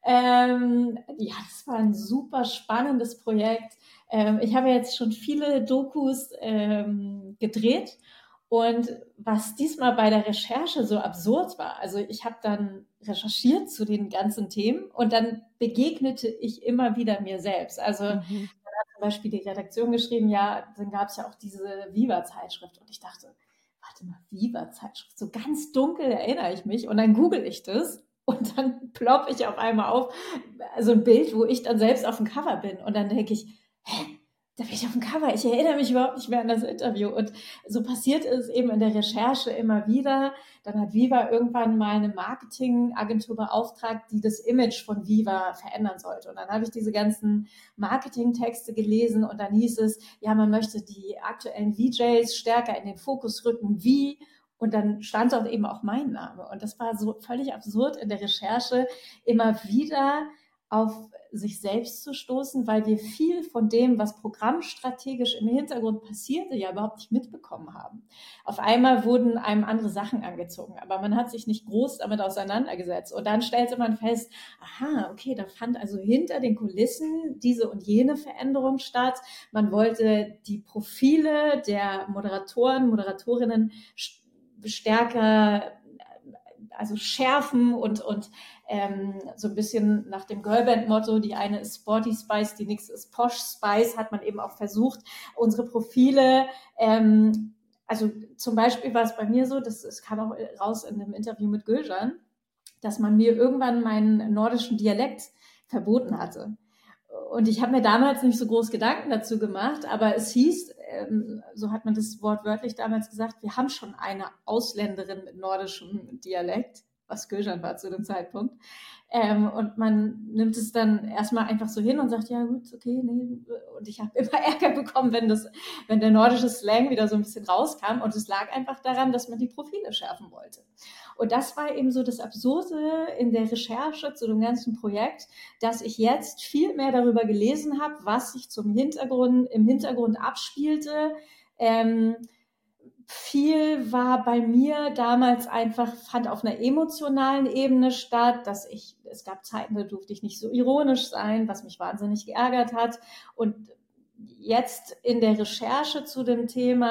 Ähm, ja, das war ein super spannendes Projekt. Ähm, ich habe jetzt schon viele Dokus ähm, gedreht und was diesmal bei der Recherche so absurd war, also ich habe dann recherchiert zu den ganzen Themen und dann begegnete ich immer wieder mir selbst. Also mhm. dann hat zum Beispiel die Redaktion geschrieben, ja, dann gab es ja auch diese Viva-Zeitschrift und ich dachte, warte mal, Viva-Zeitschrift, so ganz dunkel erinnere ich mich und dann google ich das und dann plopp ich auf einmal auf, so ein Bild, wo ich dann selbst auf dem Cover bin und dann denke ich, hä, da bin ich auf dem Cover. Ich erinnere mich überhaupt nicht mehr an das Interview. Und so passiert es eben in der Recherche immer wieder. Dann hat Viva irgendwann mal eine Marketingagentur beauftragt, die das Image von Viva verändern sollte. Und dann habe ich diese ganzen Marketingtexte gelesen und dann hieß es, ja, man möchte die aktuellen VJs stärker in den Fokus rücken. Wie? Und dann stand dort eben auch mein Name. Und das war so völlig absurd in der Recherche, immer wieder auf sich selbst zu stoßen, weil wir viel von dem, was programmstrategisch im Hintergrund passierte, ja überhaupt nicht mitbekommen haben. Auf einmal wurden einem andere Sachen angezogen, aber man hat sich nicht groß damit auseinandergesetzt. Und dann stellte man fest, aha, okay, da fand also hinter den Kulissen diese und jene Veränderung statt. Man wollte die Profile der Moderatoren, Moderatorinnen stärker also schärfen und, und ähm, so ein bisschen nach dem Girlband-Motto, die eine ist Sporty Spice, die nächste ist Posh Spice, hat man eben auch versucht, unsere Profile, ähm, also zum Beispiel war es bei mir so, das, das kam auch raus in dem Interview mit Gülcan, dass man mir irgendwann meinen nordischen Dialekt verboten hatte. Und ich habe mir damals nicht so groß Gedanken dazu gemacht, aber es hieß, ähm, so hat man das Wort wörtlich damals gesagt, wir haben schon eine Ausländerin mit nordischem Dialekt, was Gülcan war zu dem Zeitpunkt. Ähm, und man nimmt es dann erstmal einfach so hin und sagt, ja gut, okay, nee. Und ich habe immer Ärger bekommen, wenn, das, wenn der nordische Slang wieder so ein bisschen rauskam. Und es lag einfach daran, dass man die Profile schärfen wollte. Und das war eben so das Absurde in der Recherche zu dem ganzen Projekt, dass ich jetzt viel mehr darüber gelesen habe, was sich zum Hintergrund, im Hintergrund abspielte. Ähm, viel war bei mir damals einfach, fand auf einer emotionalen Ebene statt, dass ich, es gab Zeiten, da durfte ich nicht so ironisch sein, was mich wahnsinnig geärgert hat. Und jetzt in der Recherche zu dem Thema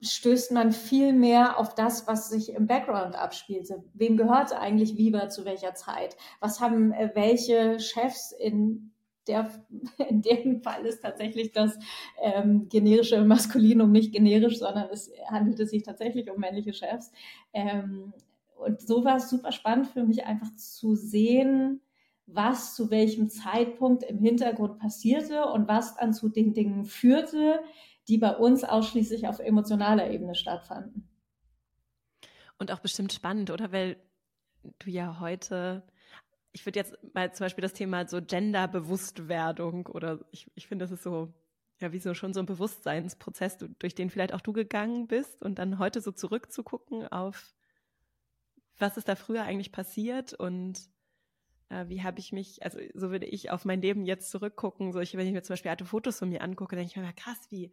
stößt man viel mehr auf das, was sich im Background abspielte. Wem gehörte eigentlich Viva zu welcher Zeit? Was haben äh, welche Chefs in der, in dem Fall ist tatsächlich das ähm, generische Maskulinum nicht generisch, sondern es handelte sich tatsächlich um männliche Chefs. Ähm, und so war es super spannend für mich einfach zu sehen, was zu welchem Zeitpunkt im Hintergrund passierte und was dann zu den Dingen führte, die bei uns ausschließlich auf emotionaler Ebene stattfanden. Und auch bestimmt spannend, oder? Weil du ja heute ich würde jetzt mal zum Beispiel das Thema so Genderbewusstwerdung oder ich, ich finde, das ist so, ja, wie so schon so ein Bewusstseinsprozess, durch den vielleicht auch du gegangen bist und dann heute so zurückzugucken auf, was ist da früher eigentlich passiert und äh, wie habe ich mich, also so würde ich auf mein Leben jetzt zurückgucken, so ich, wenn ich mir zum Beispiel alte Fotos von mir angucke, denke ich mir, krass, wie,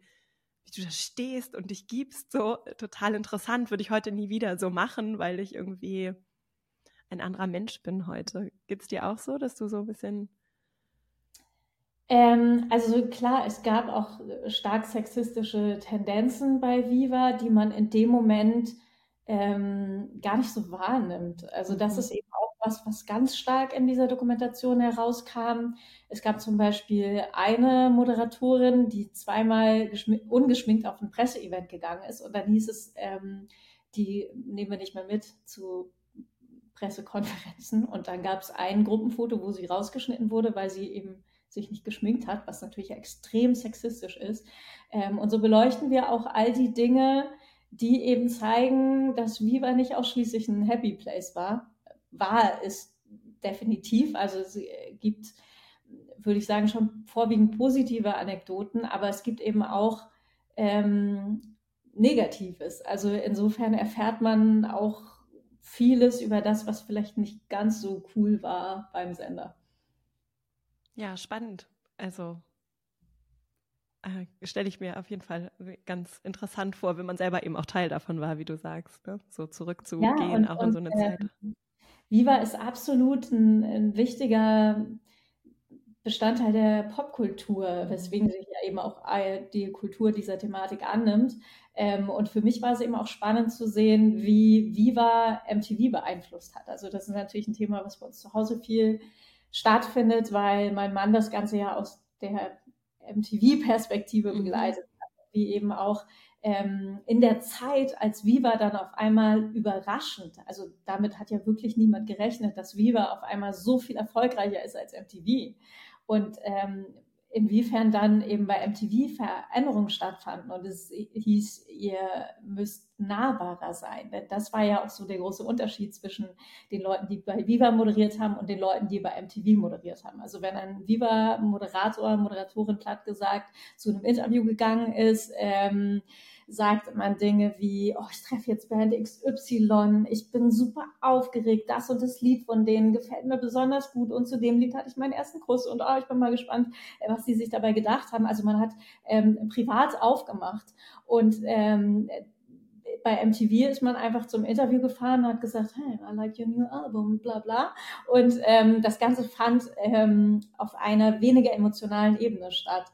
wie du da stehst und dich gibst, so total interessant, würde ich heute nie wieder so machen, weil ich irgendwie ein anderer Mensch bin heute. Geht es dir auch so, dass du so ein bisschen. Ähm, also klar, es gab auch stark sexistische Tendenzen bei Viva, die man in dem Moment ähm, gar nicht so wahrnimmt. Also das mhm. ist eben auch was, was ganz stark in dieser Dokumentation herauskam. Es gab zum Beispiel eine Moderatorin, die zweimal ungeschminkt auf ein Presseevent gegangen ist und dann hieß es, ähm, die nehmen wir nicht mehr mit zu Pressekonferenzen und dann gab es ein Gruppenfoto, wo sie rausgeschnitten wurde, weil sie eben sich nicht geschminkt hat, was natürlich extrem sexistisch ist. Ähm, und so beleuchten wir auch all die Dinge, die eben zeigen, dass Viva nicht ausschließlich ein Happy Place war. War es definitiv. Also es gibt würde ich sagen, schon vorwiegend positive Anekdoten, aber es gibt eben auch ähm, Negatives. Also insofern erfährt man auch vieles über das, was vielleicht nicht ganz so cool war beim Sender. Ja, spannend. Also äh, stelle ich mir auf jeden Fall ganz interessant vor, wenn man selber eben auch Teil davon war, wie du sagst, ne? so zurückzugehen, ja, und, auch in so eine äh, Zeit. Viva ist absolut ein, ein, wichtiger Bestandteil der Popkultur, weswegen sich ja eben auch die Kultur dieser Thematik annimmt. Ähm, und für mich war es eben auch spannend zu sehen, wie Viva MTV beeinflusst hat. Also das ist natürlich ein Thema, was bei uns zu Hause viel stattfindet, weil mein Mann das Ganze ja aus der MTV-Perspektive mhm. begleitet hat, wie eben auch ähm, in der Zeit, als Viva dann auf einmal überraschend, also damit hat ja wirklich niemand gerechnet, dass Viva auf einmal so viel erfolgreicher ist als MTV. Und ähm, inwiefern dann eben bei MTV Veränderungen stattfanden und es hieß, ihr müsst nahbarer sein. Denn das war ja auch so der große Unterschied zwischen den Leuten, die bei Viva moderiert haben und den Leuten, die bei MTV moderiert haben. Also wenn ein Viva-Moderator, Moderatorin platt gesagt zu einem Interview gegangen ist, ähm, sagt man Dinge wie, oh, ich treffe jetzt Band XY, ich bin super aufgeregt, das und das Lied von denen gefällt mir besonders gut und zu dem Lied hatte ich meinen ersten Kuss und oh, ich bin mal gespannt, äh, was die sich dabei gedacht haben. Also man hat ähm, privat aufgemacht und ähm, bei MTV ist man einfach zum Interview gefahren und hat gesagt, hey, I like your new album, bla bla. Und ähm, das Ganze fand ähm, auf einer weniger emotionalen Ebene statt.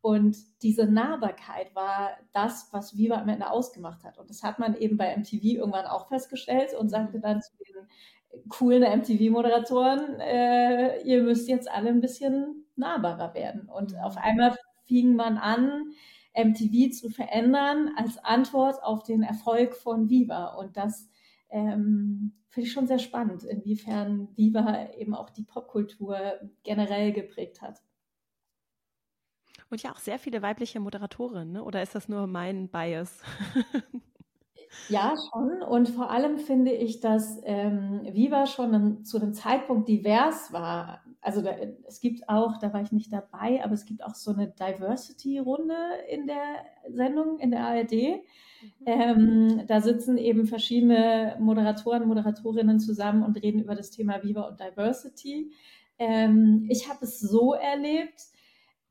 Und diese Nahbarkeit war das, was Viva am Ende ausgemacht hat. Und das hat man eben bei MTV irgendwann auch festgestellt und sagte mhm. dann zu den coolen MTV-Moderatoren, äh, ihr müsst jetzt alle ein bisschen nahbarer werden. Und mhm. auf einmal fing man an, MTV zu verändern als Antwort auf den Erfolg von Viva. Und das ähm, finde ich schon sehr spannend, inwiefern Viva eben auch die Popkultur generell geprägt hat. Und ja auch sehr viele weibliche Moderatorinnen, ne? oder ist das nur mein Bias? Ja, schon. Und vor allem finde ich, dass ähm, Viva schon zu einem Zeitpunkt divers war. Also da, es gibt auch, da war ich nicht dabei, aber es gibt auch so eine Diversity-Runde in der Sendung, in der ARD. Mhm. Ähm, da sitzen eben verschiedene Moderatoren, Moderatorinnen zusammen und reden über das Thema Viva und Diversity. Ähm, ich habe es so erlebt,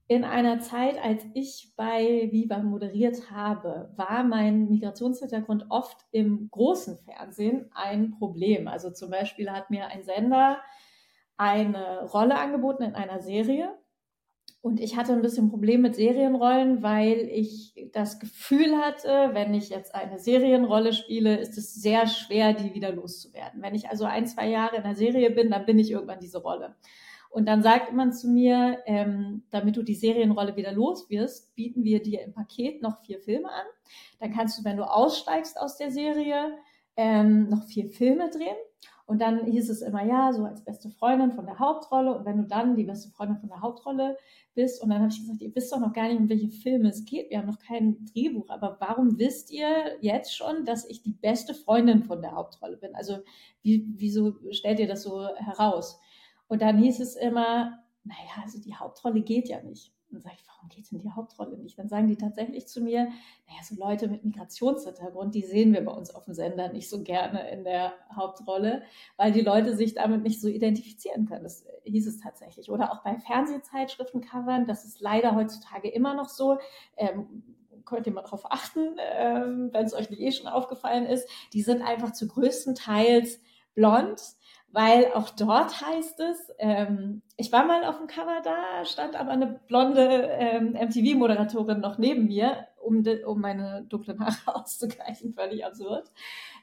in einer Zeit, als ich bei Viva moderiert habe, war mein Migrationshintergrund oft im großen Fernsehen ein Problem. Also zum Beispiel hat mir ein Sender eine Rolle angeboten in einer Serie. Und ich hatte ein bisschen Problem mit Serienrollen, weil ich das Gefühl hatte, wenn ich jetzt eine Serienrolle spiele, ist es sehr schwer, die wieder loszuwerden. Wenn ich also ein, zwei Jahre in der Serie bin, dann bin ich irgendwann diese Rolle. Und dann sagt man zu mir, ähm, damit du die Serienrolle wieder los wirst, bieten wir dir im Paket noch vier Filme an. Dann kannst du, wenn du aussteigst aus der Serie, ähm, noch vier Filme drehen. Und dann hieß es immer, ja, so als beste Freundin von der Hauptrolle. Und wenn du dann die beste Freundin von der Hauptrolle bist, und dann habe ich gesagt, ihr wisst doch noch gar nicht, um welche Filme es geht. Wir haben noch kein Drehbuch. Aber warum wisst ihr jetzt schon, dass ich die beste Freundin von der Hauptrolle bin? Also wie, wieso stellt ihr das so heraus? Und dann hieß es immer, naja, also die Hauptrolle geht ja nicht. Dann sage ich, warum geht denn die Hauptrolle nicht? Dann sagen die tatsächlich zu mir, naja, so Leute mit Migrationshintergrund, die sehen wir bei uns auf dem Sender nicht so gerne in der Hauptrolle, weil die Leute sich damit nicht so identifizieren können. Das hieß es tatsächlich. Oder auch bei Fernsehzeitschriftencovern, das ist leider heutzutage immer noch so. Ähm, könnt ihr mal darauf achten, ähm, wenn es euch nicht eh schon aufgefallen ist. Die sind einfach zu größten Teils blond weil auch dort heißt es, ähm, ich war mal auf dem Cover da, stand aber eine blonde ähm, MTV-Moderatorin noch neben mir, um, de, um meine dunklen Haare auszugleichen, völlig absurd.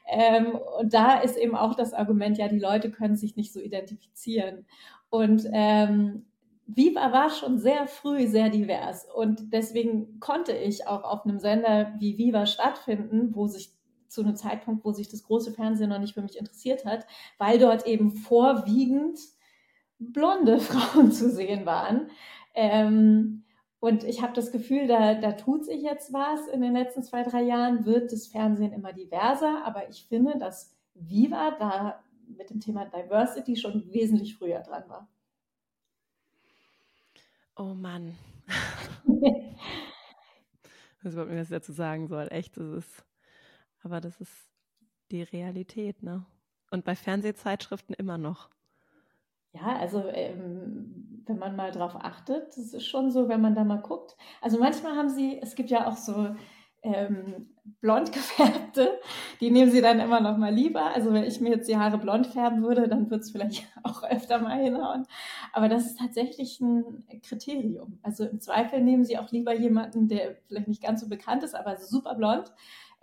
Ähm, und da ist eben auch das Argument, ja, die Leute können sich nicht so identifizieren. Und ähm, Viva war schon sehr früh sehr divers und deswegen konnte ich auch auf einem Sender wie Viva stattfinden, wo sich zu einem Zeitpunkt, wo sich das große Fernsehen noch nicht für mich interessiert hat, weil dort eben vorwiegend blonde Frauen zu sehen waren. Ähm, und ich habe das Gefühl, da, da tut sich jetzt was. In den letzten zwei, drei Jahren wird das Fernsehen immer diverser. Aber ich finde, dass Viva da mit dem Thema Diversity schon wesentlich früher dran war. Oh Mann. ich weiß überhaupt nicht, was ich dazu sagen soll. Echt, das ist, aber das ist die Realität, ne? Und bei Fernsehzeitschriften immer noch. Ja, also ähm, wenn man mal drauf achtet, das ist schon so, wenn man da mal guckt. Also manchmal haben sie, es gibt ja auch so ähm, blond gefärbte, die nehmen sie dann immer noch mal lieber. Also wenn ich mir jetzt die Haare blond färben würde, dann würde es vielleicht auch öfter mal hinhauen. Aber das ist tatsächlich ein Kriterium. Also im Zweifel nehmen sie auch lieber jemanden, der vielleicht nicht ganz so bekannt ist, aber super blond,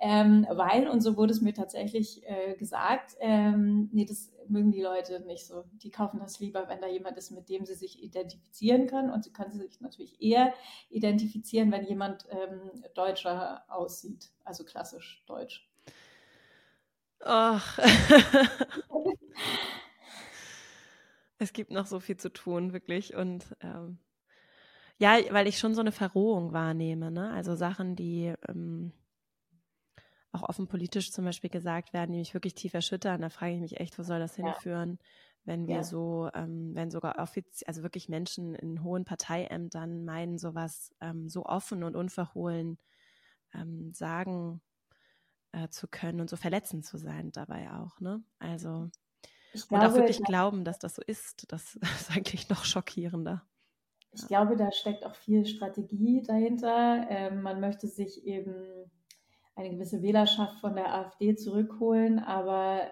ähm, weil, und so wurde es mir tatsächlich äh, gesagt, ähm, nee, das mögen die Leute nicht so. Die kaufen das lieber, wenn da jemand ist, mit dem sie sich identifizieren können. Und sie können sich natürlich eher identifizieren, wenn jemand ähm, deutscher aussieht, also klassisch deutsch. Ach. es gibt noch so viel zu tun, wirklich. Und ähm, ja, weil ich schon so eine Verrohung wahrnehme, ne? Also Sachen, die ähm, auch offen politisch zum Beispiel gesagt werden, die mich wirklich tief erschüttern. Da frage ich mich echt, wo soll das hinführen, ja. wenn wir ja. so, ähm, wenn sogar offiziell, also wirklich Menschen in hohen Parteiämtern meinen, sowas ähm, so offen und unverhohlen ähm, sagen äh, zu können und so verletzend zu sein dabei auch, ne? Also glaube, und auch wirklich glauben, dass das so ist, das ist eigentlich noch schockierender. Ich glaube, da steckt auch viel Strategie dahinter. Ähm, man möchte sich eben eine gewisse Wählerschaft von der AfD zurückholen, aber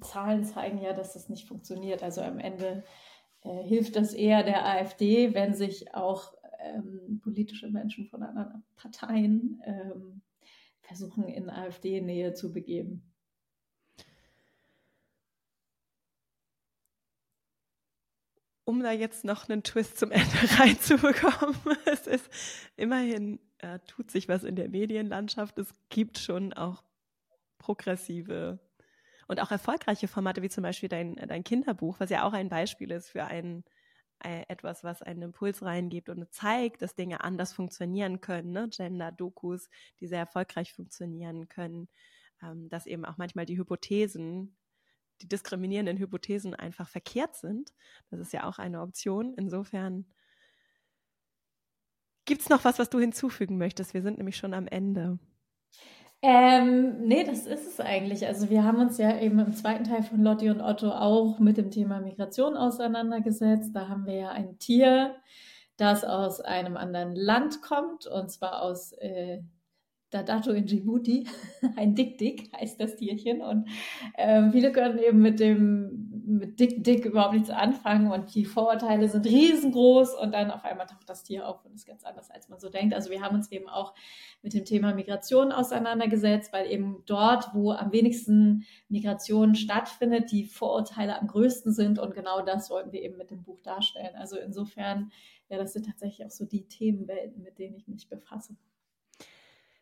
Zahlen zeigen ja, dass das nicht funktioniert. Also am Ende äh, hilft das eher der AfD, wenn sich auch ähm, politische Menschen von anderen Parteien ähm, versuchen, in AfD-Nähe zu begeben. Um da jetzt noch einen Twist zum Ende reinzubekommen, es ist immerhin äh, tut sich was in der Medienlandschaft. Es gibt schon auch progressive und auch erfolgreiche Formate, wie zum Beispiel dein, dein Kinderbuch, was ja auch ein Beispiel ist für ein, äh, etwas, was einen Impuls reingibt und zeigt, dass Dinge anders funktionieren können, ne? Gender-Dokus, die sehr erfolgreich funktionieren können, ähm, dass eben auch manchmal die Hypothesen, die diskriminierenden Hypothesen einfach verkehrt sind. Das ist ja auch eine Option. Insofern Gibt es noch was, was du hinzufügen möchtest? Wir sind nämlich schon am Ende. Ähm, nee, das ist es eigentlich. Also wir haben uns ja eben im zweiten Teil von Lotti und Otto auch mit dem Thema Migration auseinandergesetzt. Da haben wir ja ein Tier, das aus einem anderen Land kommt, und zwar aus äh, Dadato in Djibouti. Ein Dick-Dick heißt das Tierchen. Und äh, viele können eben mit dem mit Dick-Dick überhaupt nichts anfangen und die Vorurteile sind riesengroß und dann auf einmal taucht das Tier auf und ist ganz anders, als man so denkt. Also wir haben uns eben auch mit dem Thema Migration auseinandergesetzt, weil eben dort, wo am wenigsten Migration stattfindet, die Vorurteile am größten sind und genau das wollten wir eben mit dem Buch darstellen. Also insofern, ja, das sind tatsächlich auch so die Themenwelten, mit denen ich mich befasse.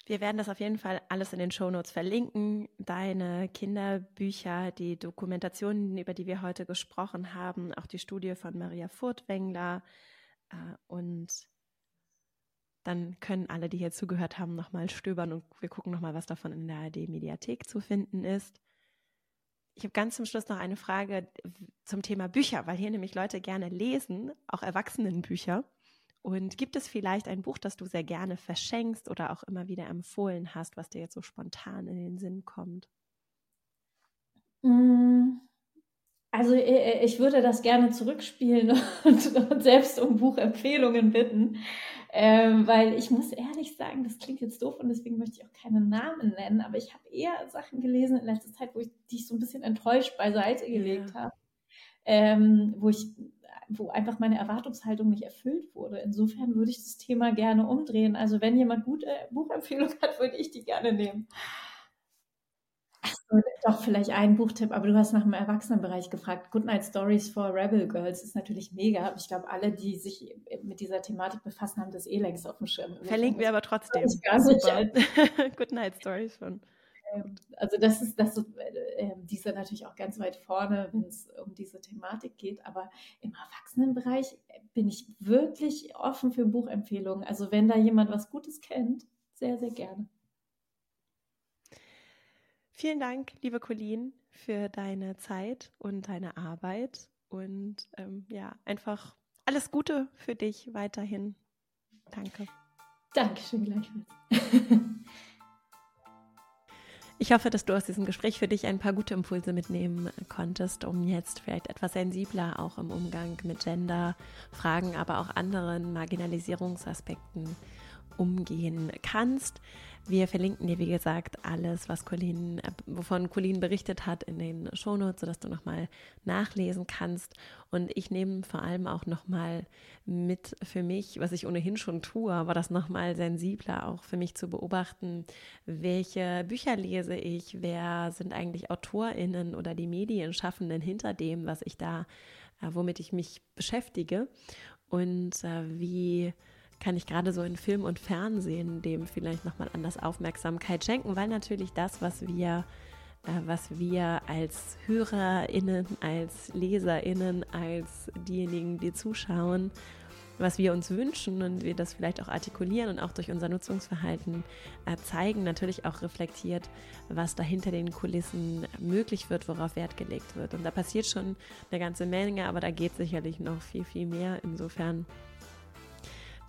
Wir werden das auf jeden Fall alles in den Shownotes verlinken. Deine Kinderbücher, die Dokumentationen, über die wir heute gesprochen haben, auch die Studie von Maria Furtwängler. Äh, und dann können alle, die hier zugehört haben, nochmal stöbern und wir gucken nochmal, was davon in der ARD-Mediathek zu finden ist. Ich habe ganz zum Schluss noch eine Frage zum Thema Bücher, weil hier nämlich Leute gerne lesen, auch Erwachsenenbücher. Und gibt es vielleicht ein Buch, das du sehr gerne verschenkst oder auch immer wieder empfohlen hast, was dir jetzt so spontan in den Sinn kommt? Mm, also ich würde das gerne zurückspielen und, und selbst um Buchempfehlungen bitten, ähm, weil ich muss ehrlich sagen, das klingt jetzt doof und deswegen möchte ich auch keine Namen nennen, aber ich habe eher Sachen gelesen in letzter Zeit, wo ich die so ein bisschen enttäuscht beiseite gelegt ja. habe, ähm, wo ich wo einfach meine Erwartungshaltung nicht erfüllt wurde. Insofern würde ich das Thema gerne umdrehen. Also wenn jemand gute Buchempfehlungen hat, würde ich die gerne nehmen. Achso, doch vielleicht ein Buchtipp, aber du hast nach dem Erwachsenenbereich gefragt. Goodnight Stories for Rebel Girls ist natürlich mega. Ich glaube, alle, die sich mit dieser Thematik befassen, haben das eh längst auf dem Schirm. Verlinken wir aber trotzdem. Super. Goodnight Stories von also das ist, das, äh, die sind natürlich auch ganz weit vorne, wenn es um diese Thematik geht. Aber im Erwachsenenbereich bin ich wirklich offen für Buchempfehlungen. Also wenn da jemand was Gutes kennt, sehr, sehr gerne. Vielen Dank, liebe Colleen, für deine Zeit und deine Arbeit und ähm, ja, einfach alles Gute für dich weiterhin. Danke. Dankeschön gleichfalls. Ich hoffe, dass du aus diesem Gespräch für dich ein paar gute Impulse mitnehmen konntest, um jetzt vielleicht etwas sensibler auch im Umgang mit Gender-Fragen, aber auch anderen Marginalisierungsaspekten umgehen kannst. Wir verlinken dir, wie gesagt, alles, was Colleen, äh, wovon Colleen berichtet hat, in den Shownotes, sodass du nochmal nachlesen kannst. Und ich nehme vor allem auch nochmal mit für mich, was ich ohnehin schon tue, aber das nochmal sensibler auch für mich zu beobachten, welche Bücher lese ich, wer sind eigentlich AutorInnen oder die Medienschaffenden hinter dem, was ich da, äh, womit ich mich beschäftige und äh, wie kann ich gerade so in Film und Fernsehen dem vielleicht nochmal anders Aufmerksamkeit schenken, weil natürlich das, was wir, äh, was wir als HörerInnen, als LeserInnen, als diejenigen, die zuschauen, was wir uns wünschen und wir das vielleicht auch artikulieren und auch durch unser Nutzungsverhalten äh, zeigen, natürlich auch reflektiert, was da hinter den Kulissen möglich wird, worauf Wert gelegt wird. Und da passiert schon eine ganze Menge, aber da geht sicherlich noch viel, viel mehr. Insofern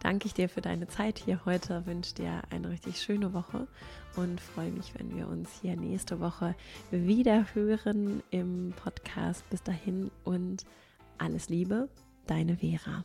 danke ich dir für deine Zeit hier heute, wünsche dir eine richtig schöne Woche und freue mich, wenn wir uns hier nächste Woche wieder hören im Podcast. Bis dahin und alles Liebe, deine Vera.